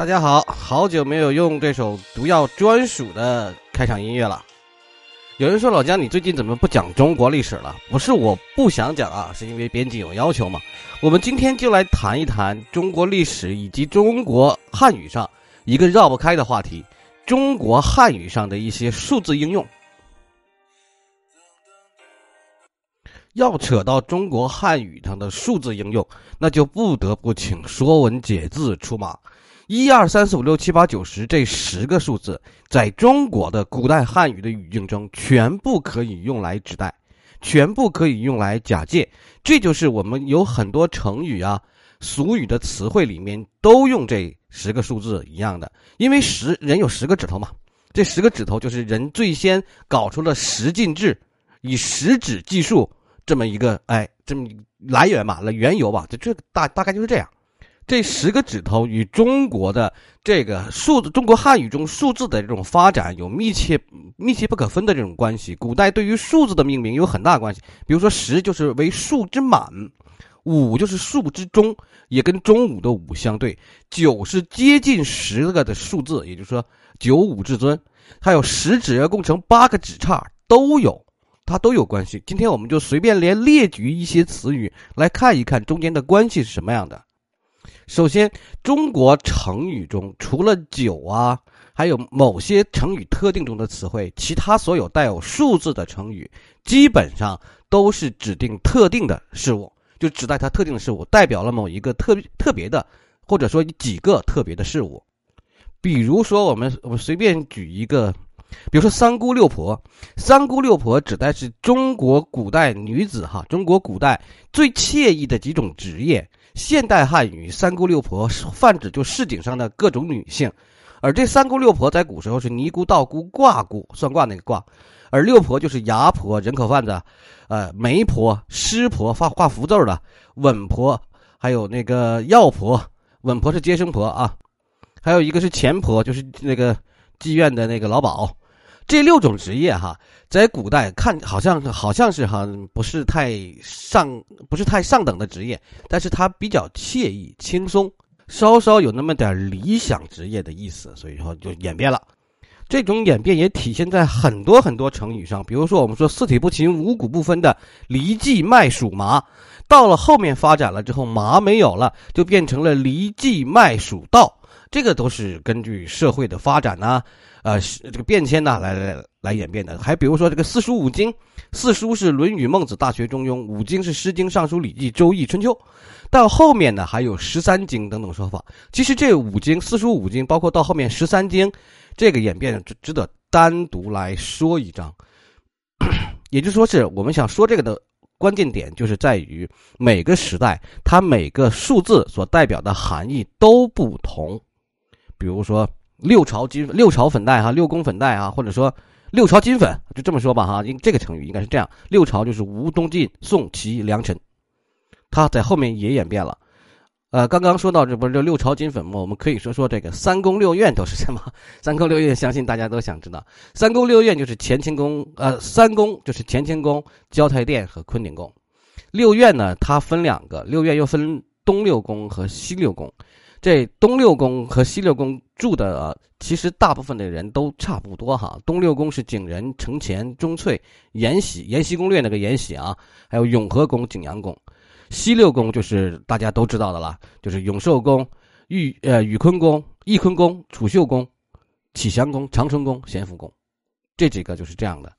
大家好，好久没有用这首毒药专属的开场音乐了。有人说老姜，你最近怎么不讲中国历史了？不是我不想讲啊，是因为编辑有要求嘛。我们今天就来谈一谈中国历史以及中国汉语上一个绕不开的话题——中国汉语上的一些数字应用。要扯到中国汉语上的数字应用，那就不得不请《说文解字》出马。一二三四五六七八九十这十个数字，在中国的古代汉语的语境中，全部可以用来指代，全部可以用来假借。这就是我们有很多成语啊、俗语的词汇里面都用这十个数字一样的。因为十人有十个指头嘛，这十个指头就是人最先搞出了十进制，以十指计数这么一个哎，这么来源嘛，来缘由吧，就这大大概就是这样。这十个指头与中国的这个数字，中国汉语中数字的这种发展有密切、密切不可分的这种关系。古代对于数字的命名有很大关系，比如说十就是为数之满，五就是数之中，也跟中午的午相对。九是接近十个的数字，也就是说九五至尊。还有十指要共成八个指叉，都有，它都有关系。今天我们就随便连列举一些词语来看一看中间的关系是什么样的。首先，中国成语中除了九啊，还有某些成语特定中的词汇，其他所有带有数字的成语，基本上都是指定特定的事物，就指代它特定的事物，代表了某一个特特别的，或者说几个特别的事物。比如说，我们我们随便举一个，比如说三姑六婆，三姑六婆指代是中国古代女子哈，中国古代最惬意的几种职业。现代汉语“三姑六婆”泛指就市井上的各种女性，而这三姑六婆在古时候是尼姑、道姑、卦姑，算卦那个卦，而六婆就是牙婆、人口贩子，呃，媒婆、师婆画画符咒的，稳婆，还有那个药婆，稳婆是接生婆啊，还有一个是钱婆，就是那个妓院的那个老鸨。这六种职业哈，在古代看好像好像是哈不是太上不是太上等的职业，但是它比较惬意轻松，稍稍有那么点理想职业的意思，所以说就演变了。这种演变也体现在很多很多成语上，比如说我们说四体不勤五谷不分的犁地麦黍麻，到了后面发展了之后，麻没有了，就变成了犁地麦黍稻，这个都是根据社会的发展呢。呃，这个变迁呢，来来来演变的。还比如说这个四书五经，四书是《论语》《孟子》《大学》《中庸》，五经是《诗经》《尚书》《礼记》《周易》《春秋》。到后面呢，还有十三经等等说法。其实这五经，四书五经，包括到后面十三经，这个演变值值得单独来说一章。也就是说，是我们想说这个的关键点，就是在于每个时代它每个数字所代表的含义都不同。比如说。六朝金六朝粉黛哈，六宫粉黛啊，或者说六朝金粉，就这么说吧哈。应这个成语应该是这样：六朝就是吴、东晋、宋、齐、梁、陈，它在后面也演变了。呃，刚刚说到这不是六朝金粉吗？我们可以说说这个三宫六院都是什么？三宫六院相信大家都想知道。三宫六院就是乾清宫，呃，三宫就是乾清宫、交泰殿和坤宁宫。六院呢，它分两个，六院又分东六宫和西六宫。这东六宫和西六宫住的，其实大部分的人都差不多哈。东六宫是景仁、承乾、钟粹、延禧、延禧攻略那个延禧啊，还有永和宫、景阳宫。西六宫就是大家都知道的了，就是永寿宫、玉呃宇坤宫、翊坤宫、储秀宫、启祥宫、长春宫、咸福宫，这几个就是这样的。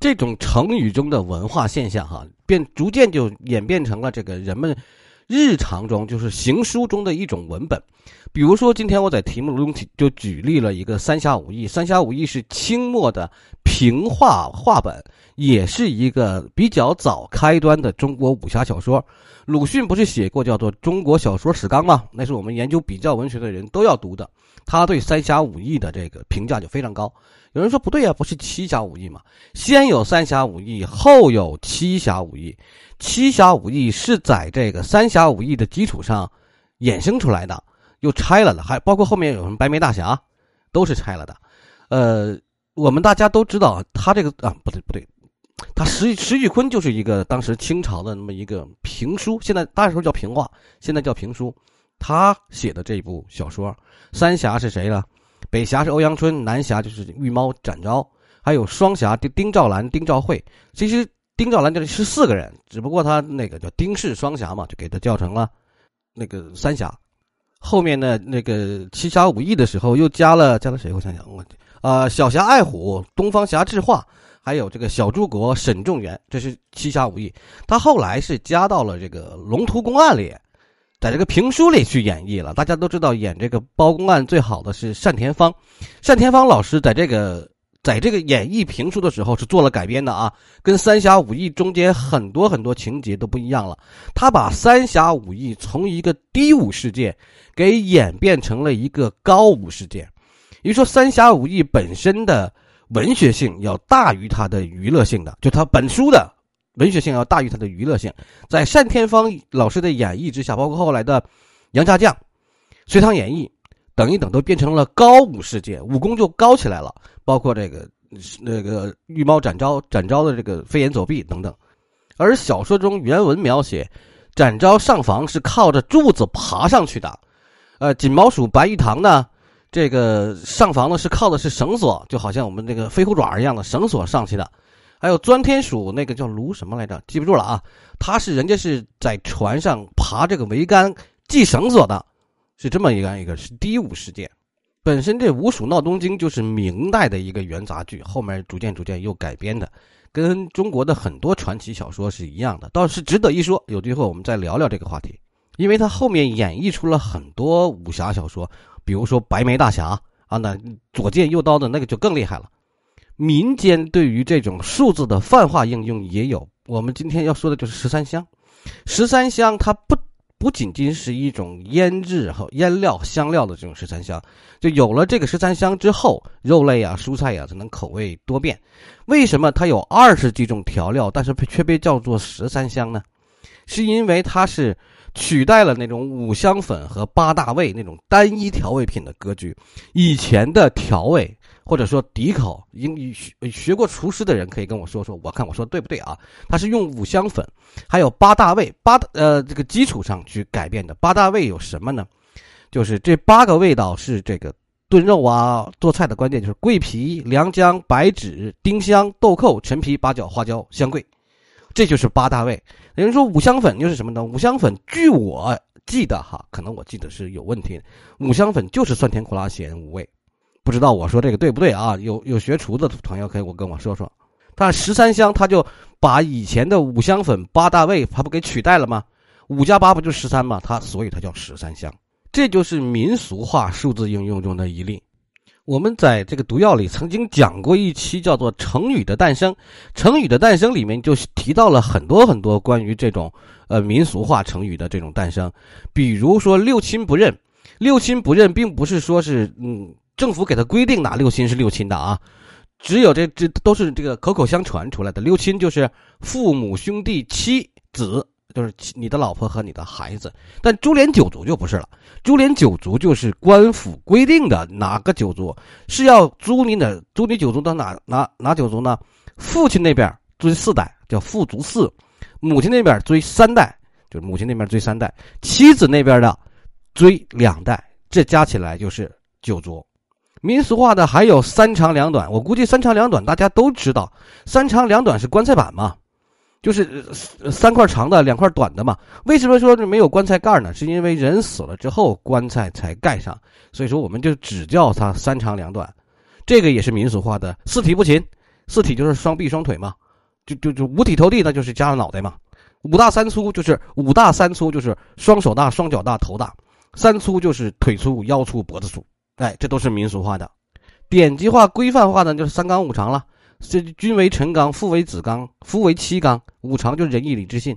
这种成语中的文化现象哈，变逐渐就演变成了这个人们。日常中就是行书中的一种文本，比如说今天我在题目中就举例了一个《三侠五义》，《三侠五义》是清末的平话话本，也是一个比较早开端的中国武侠小说。鲁迅不是写过叫做《中国小说史纲》吗？那是我们研究比较文学的人都要读的。他对《三侠五义》的这个评价就非常高。有人说不对啊，不是七侠五义吗？先有三侠五义，后有七侠五义。七侠五义是在这个三侠五义的基础上衍生出来的，又拆了的，还包括后面有什么白眉大侠，都是拆了的。呃，我们大家都知道，他这个啊，不对不对，他石石玉坤就是一个当时清朝的那么一个评书，现在大时候叫评话，现在叫评书。他写的这部小说，三侠是谁呢？北侠是欧阳春，南侠就是御猫展昭，还有双侠丁丁兆兰、丁兆慧。其实丁兆兰这里是四个人，只不过他那个叫丁氏双侠嘛，就给他叫成了那个三侠。后面呢，那个七侠五义的时候又加了加了谁？我想想，我啊，小侠爱虎、东方侠智化，还有这个小诸葛沈仲元，这是七侠五义。他后来是加到了这个龙图公案里。在这个评书里去演绎了，大家都知道演这个包公案最好的是单田芳，单田芳老师在这个在这个演绎评书的时候是做了改编的啊，跟《三侠五义》中间很多很多情节都不一样了。他把《三侠五义》从一个低武事件给演变成了一个高武事件，也就说，《三侠五义》本身的文学性要大于它的娱乐性的，就它本书的。文学性要大于它的娱乐性，在单田芳老师的演绎之下，包括后来的《杨家将》《隋唐演义》等一等，都变成了高武世界，武功就高起来了。包括这个那个御猫展昭，展昭的这个飞檐走壁等等。而小说中原文描写，展昭上房是靠着柱子爬上去的。呃，锦毛鼠白玉堂呢，这个上房呢是靠的是绳索，就好像我们这个飞虎爪一样的绳索上去的。还有钻天鼠，那个叫卢什么来着？记不住了啊！他是人家是在船上爬这个桅杆系绳索的，是这么一个一个是第五事件。本身这《五鼠闹东京》就是明代的一个元杂剧，后面逐渐逐渐又改编的，跟中国的很多传奇小说是一样的，倒是值得一说。有机会我们再聊聊这个话题，因为它后面演绎出了很多武侠小说，比如说《白眉大侠》啊，那左剑右刀的那个就更厉害了。民间对于这种数字的泛化应用也有。我们今天要说的就是十三香。十三香它不不仅仅是一种腌制和腌料香料的这种十三香，就有了这个十三香之后，肉类啊、蔬菜呀才能口味多变。为什么它有二十几种调料，但是却被叫做十三香呢？是因为它是取代了那种五香粉和八大味那种单一调味品的格局。以前的调味。或者说底口，英语学学过厨师的人可以跟我说说，我看我说对不对啊？他是用五香粉，还有八大味，八呃这个基础上去改变的。八大味有什么呢？就是这八个味道是这个炖肉啊做菜的关键，就是桂皮、良姜、白芷、丁香、豆蔻、陈皮、八角、花椒、香桂，这就是八大味。有人说五香粉又是什么呢？五香粉，据我记得哈，可能我记得是有问题，五香粉就是酸甜苦辣咸五味。不知道我说这个对不对啊？有有学厨的朋友可以我跟我说说。但十三香他就把以前的五香粉八大味，他不给取代了吗？五加八不就十三吗？他所以它叫十三香。这就是民俗化数字应用中的一例。我们在这个毒药里曾经讲过一期叫做《成语的诞生》，成语的诞生里面就提到了很多很多关于这种呃民俗化成语的这种诞生，比如说六亲不认。六亲不认并不是说是嗯。政府给他规定哪六亲是六亲的啊？只有这这都是这个口口相传出来的。六亲就是父母、兄弟、妻子，就是你的老婆和你的孩子。但株连九族就不是了，株连九族就是官府规定的哪个九族是要租你的，租你九族的哪哪哪九族呢？父亲那边追四代叫父族四，母亲那边追三代就是母亲那边追三代，妻子那边的追两代，这加起来就是九族。民俗化的还有三长两短，我估计三长两短大家都知道，三长两短是棺材板嘛，就是三块长的，两块短的嘛。为什么说没有棺材盖呢？是因为人死了之后棺材才盖上，所以说我们就只叫它三长两短。这个也是民俗化的。四体不勤，四体就是双臂双腿嘛，就就就五体投地，那就是加了脑袋嘛。五大三粗就是五大三粗就是双手大、双脚大、头大，三粗就是腿粗、腰粗、脖子粗。哎，这都是民俗化的，典籍化、规范化的就是三纲五常了。这君为臣纲，父为子纲，夫为妻纲。五常就是仁义礼智信，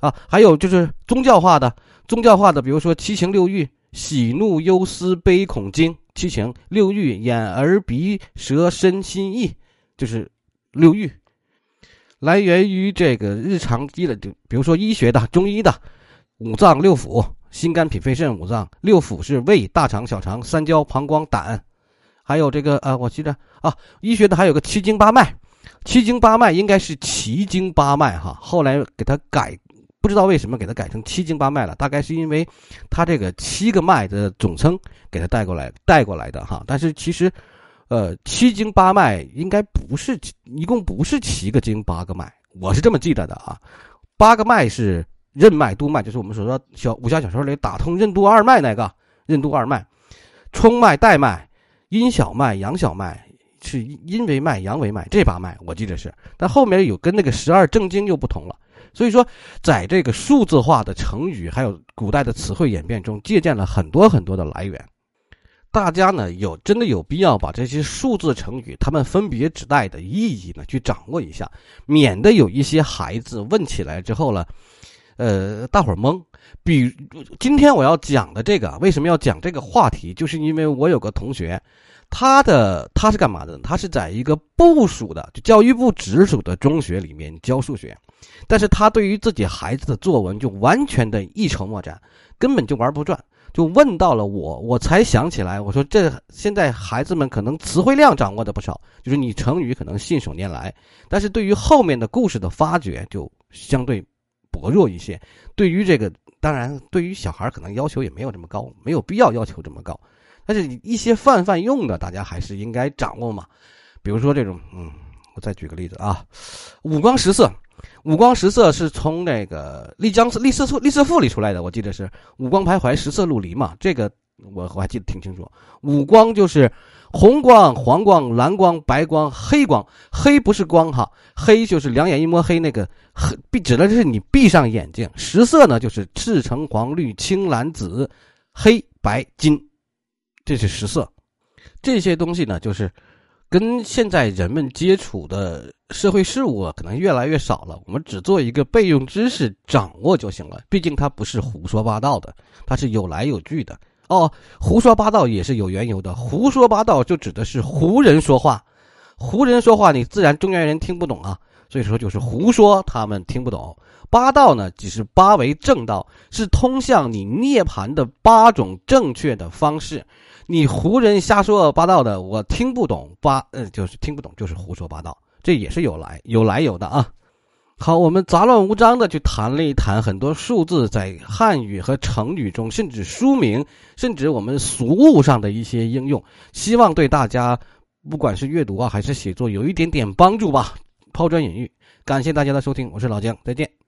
啊，还有就是宗教化的，宗教化的，比如说七情六欲：喜怒忧思悲恐惊。七情六欲：眼耳鼻舌身心意，就是六欲。来源于这个日常医的，就比如说医学的、中医的五脏六腑。心肝脾肺肾五脏，六腑是胃、大肠、小肠、三焦、膀胱、胆，还有这个呃，我记得啊，医学的还有个七经八脉，七经八脉应该是奇经八脉哈，后来给它改不知道为什么给它改成七经八脉了，大概是因为它这个七个脉的总称给它带过来带过来的哈。但是其实，呃，七经八脉应该不是一共不是七个经八个脉，我是这么记得的啊。八个脉是任脉、督脉，就是我们所说小武侠小说里打通任督二脉那个任督二脉，冲脉、带脉、阴小脉、阳小脉是阴为脉、阳为脉，这八脉我记得是，但后面有跟那个十二正经又不同了。所以说，在这个数字化的成语还有古代的词汇演变中，借鉴了很多很多的来源。大家呢有真的有必要把这些数字成语它们分别指代的意义呢去掌握一下，免得有一些孩子问起来之后了，呃，大伙儿懵。比今天我要讲的这个，为什么要讲这个话题？就是因为我有个同学。他的他是干嘛的？他是在一个部属的，就教育部直属的中学里面教数学，但是他对于自己孩子的作文就完全的一筹莫展，根本就玩不转。就问到了我，我才想起来，我说这现在孩子们可能词汇量掌握的不少，就是你成语可能信手拈来，但是对于后面的故事的发掘就相对薄弱一些。对于这个，当然对于小孩可能要求也没有这么高，没有必要要求这么高。但是一些泛泛用的，大家还是应该掌握嘛。比如说这种，嗯，我再举个例子啊，五光十色。五光十色是从那个《丽江丽色赋》《丽色赋》里出来的，我记得是五光徘徊，十色陆离嘛。这个我我还记得挺清楚。五光就是红光、黄光、蓝光、白光、黑光。黑不是光哈，黑就是两眼一摸黑那个闭，指的是你闭上眼睛。十色呢，就是赤橙黄绿青蓝紫黑白金。这是十色，这些东西呢，就是跟现在人们接触的社会事物啊，可能越来越少了。我们只做一个备用知识，掌握就行了。毕竟它不是胡说八道的，它是有来有据的。哦，胡说八道也是有缘由的。胡说八道就指的是胡人说话，胡人说话，你自然中原人听不懂啊。所以说就是胡说，他们听不懂。八道呢，即是八为正道，是通向你涅槃的八种正确的方式。你胡人瞎说八道的，我听不懂八，嗯，就是听不懂，就是胡说八道，这也是有来有来有的啊。好，我们杂乱无章的去谈了一谈很多数字在汉语和成语中，甚至书名，甚至我们俗物上的一些应用，希望对大家不管是阅读啊还是写作有一点点帮助吧。抛砖引玉，感谢大家的收听，我是老姜，再见。